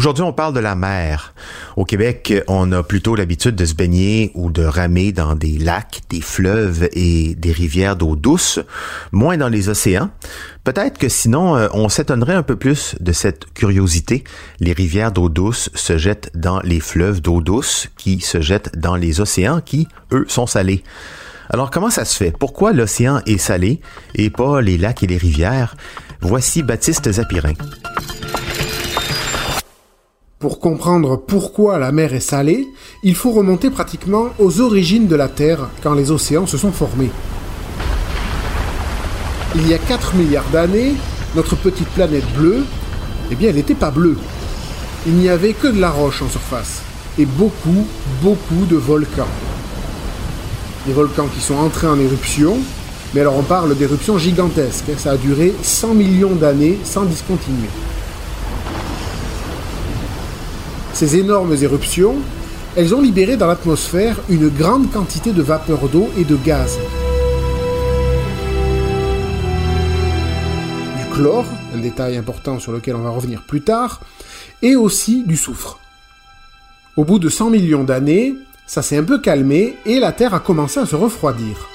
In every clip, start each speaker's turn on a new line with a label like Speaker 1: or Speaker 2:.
Speaker 1: Aujourd'hui, on parle de la mer. Au Québec, on a plutôt l'habitude de se baigner ou de ramer dans des lacs, des fleuves et des rivières d'eau douce, moins dans les océans. Peut-être que sinon, euh, on s'étonnerait un peu plus de cette curiosité. Les rivières d'eau douce se jettent dans les fleuves d'eau douce qui se jettent dans les océans qui, eux, sont salés. Alors comment ça se fait? Pourquoi l'océan est salé et pas les lacs et les rivières? Voici Baptiste Zapirin.
Speaker 2: Pour comprendre pourquoi la mer est salée, il faut remonter pratiquement aux origines de la Terre quand les océans se sont formés. Il y a 4 milliards d'années, notre petite planète bleue, eh bien elle n'était pas bleue. Il n'y avait que de la roche en surface et beaucoup, beaucoup de volcans. Des volcans qui sont entrés en éruption, mais alors on parle d'éruptions gigantesques, hein. ça a duré 100 millions d'années sans discontinuer. Ces énormes éruptions, elles ont libéré dans l'atmosphère une grande quantité de vapeur d'eau et de gaz. Du chlore, un détail important sur lequel on va revenir plus tard, et aussi du soufre. Au bout de 100 millions d'années, ça s'est un peu calmé et la Terre a commencé à se refroidir.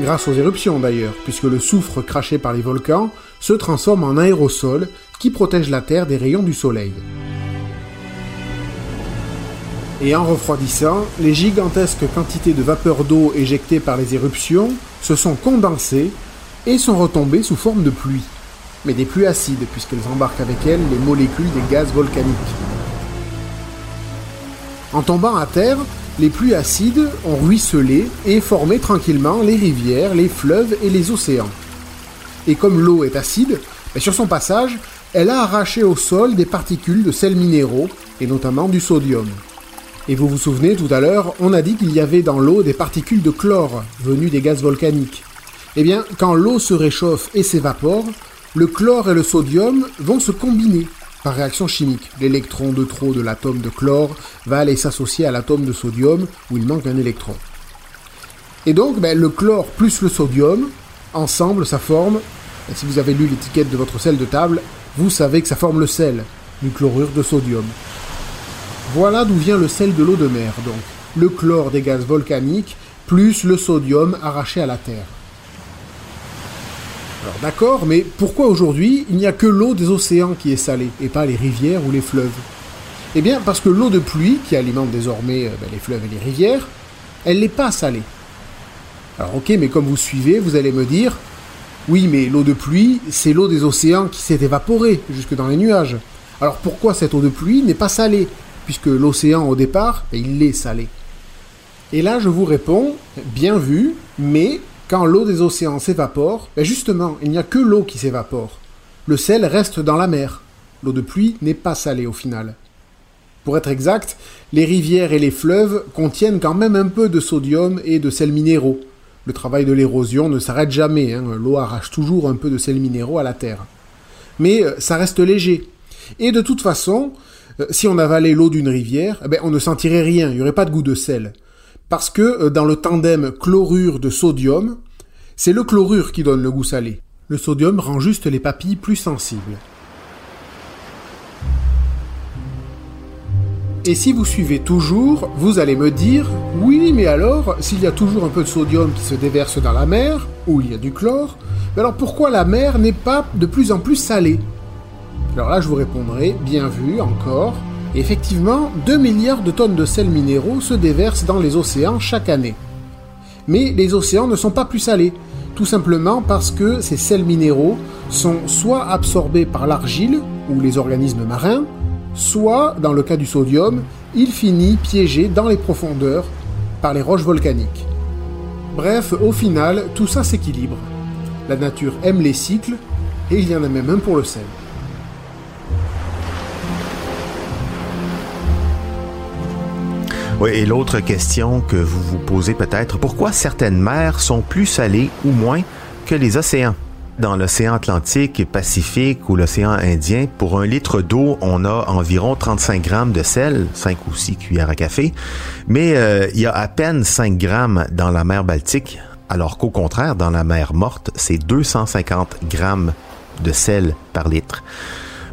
Speaker 2: Grâce aux éruptions d'ailleurs, puisque le soufre craché par les volcans se transforme en aérosol qui protège la Terre des rayons du Soleil. Et en refroidissant, les gigantesques quantités de vapeur d'eau éjectées par les éruptions se sont condensées et sont retombées sous forme de pluie. Mais des pluies acides, puisqu'elles embarquent avec elles les molécules des gaz volcaniques. En tombant à terre, les pluies acides ont ruisselé et formé tranquillement les rivières, les fleuves et les océans. Et comme l'eau est acide, ben, sur son passage, elle a arraché au sol des particules de sels minéraux, et notamment du sodium. Et vous vous souvenez, tout à l'heure, on a dit qu'il y avait dans l'eau des particules de chlore venues des gaz volcaniques. Eh bien, quand l'eau se réchauffe et s'évapore, le chlore et le sodium vont se combiner par réaction chimique. L'électron de trop de l'atome de chlore va aller s'associer à l'atome de sodium où il manque un électron. Et donc, ben, le chlore plus le sodium, ensemble, ça forme, ben, si vous avez lu l'étiquette de votre sel de table, vous savez que ça forme le sel, du chlorure de sodium. Voilà d'où vient le sel de l'eau de mer, donc. Le chlore des gaz volcaniques, plus le sodium arraché à la Terre. Alors d'accord, mais pourquoi aujourd'hui il n'y a que l'eau des océans qui est salée, et pas les rivières ou les fleuves? Eh bien parce que l'eau de pluie, qui alimente désormais euh, ben, les fleuves et les rivières, elle n'est pas salée. Alors ok, mais comme vous suivez, vous allez me dire, oui, mais l'eau de pluie, c'est l'eau des océans qui s'est évaporée jusque dans les nuages. Alors pourquoi cette eau de pluie n'est pas salée? Puisque l'océan au départ, il est salé. Et là, je vous réponds, bien vu, mais quand l'eau des océans s'évapore, ben justement, il n'y a que l'eau qui s'évapore. Le sel reste dans la mer. L'eau de pluie n'est pas salée au final. Pour être exact, les rivières et les fleuves contiennent quand même un peu de sodium et de sels minéraux. Le travail de l'érosion ne s'arrête jamais, hein. l'eau arrache toujours un peu de sels minéraux à la terre. Mais euh, ça reste léger. Et de toute façon, euh, si on avalait l'eau d'une rivière, eh ben, on ne sentirait rien, il n'y aurait pas de goût de sel. Parce que euh, dans le tandem chlorure de sodium, c'est le chlorure qui donne le goût salé. Le sodium rend juste les papilles plus sensibles. Et si vous suivez toujours, vous allez me dire, oui, mais alors, s'il y a toujours un peu de sodium qui se déverse dans la mer, où il y a du chlore, ben alors pourquoi la mer n'est pas de plus en plus salée? Alors là, je vous répondrai, bien vu, encore. Effectivement, 2 milliards de tonnes de sels minéraux se déversent dans les océans chaque année. Mais les océans ne sont pas plus salés, tout simplement parce que ces sels minéraux sont soit absorbés par l'argile ou les organismes marins, soit, dans le cas du sodium, il finit piégé dans les profondeurs par les roches volcaniques. Bref, au final, tout ça s'équilibre. La nature aime les cycles, et il y en a même un pour le sel.
Speaker 1: Oui, et l'autre question que vous vous posez peut-être, pourquoi certaines mers sont plus salées ou moins que les océans? Dans l'océan Atlantique, Pacifique ou l'océan Indien, pour un litre d'eau, on a environ 35 grammes de sel, 5 ou 6 cuillères à café, mais euh, il y a à peine 5 grammes dans la mer Baltique, alors qu'au contraire, dans la mer Morte, c'est 250 grammes de sel par litre.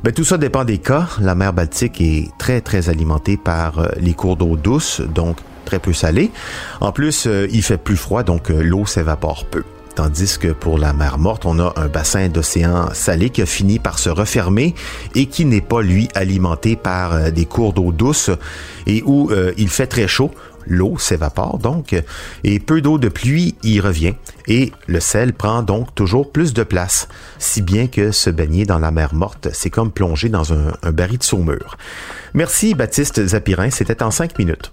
Speaker 1: Ben, tout ça dépend des cas. La mer Baltique est très, très alimentée par euh, les cours d'eau douce, donc très peu salée. En plus, euh, il fait plus froid, donc l'eau s'évapore peu. Tandis que pour la mer morte, on a un bassin d'océan salé qui a fini par se refermer et qui n'est pas, lui, alimenté par euh, des cours d'eau douce et où euh, il fait très chaud. L'eau s'évapore donc et peu d'eau de pluie y revient et le sel prend donc toujours plus de place, si bien que se baigner dans la mer morte, c'est comme plonger dans un, baril de saumure. Merci Baptiste Zapirin, c'était en cinq minutes.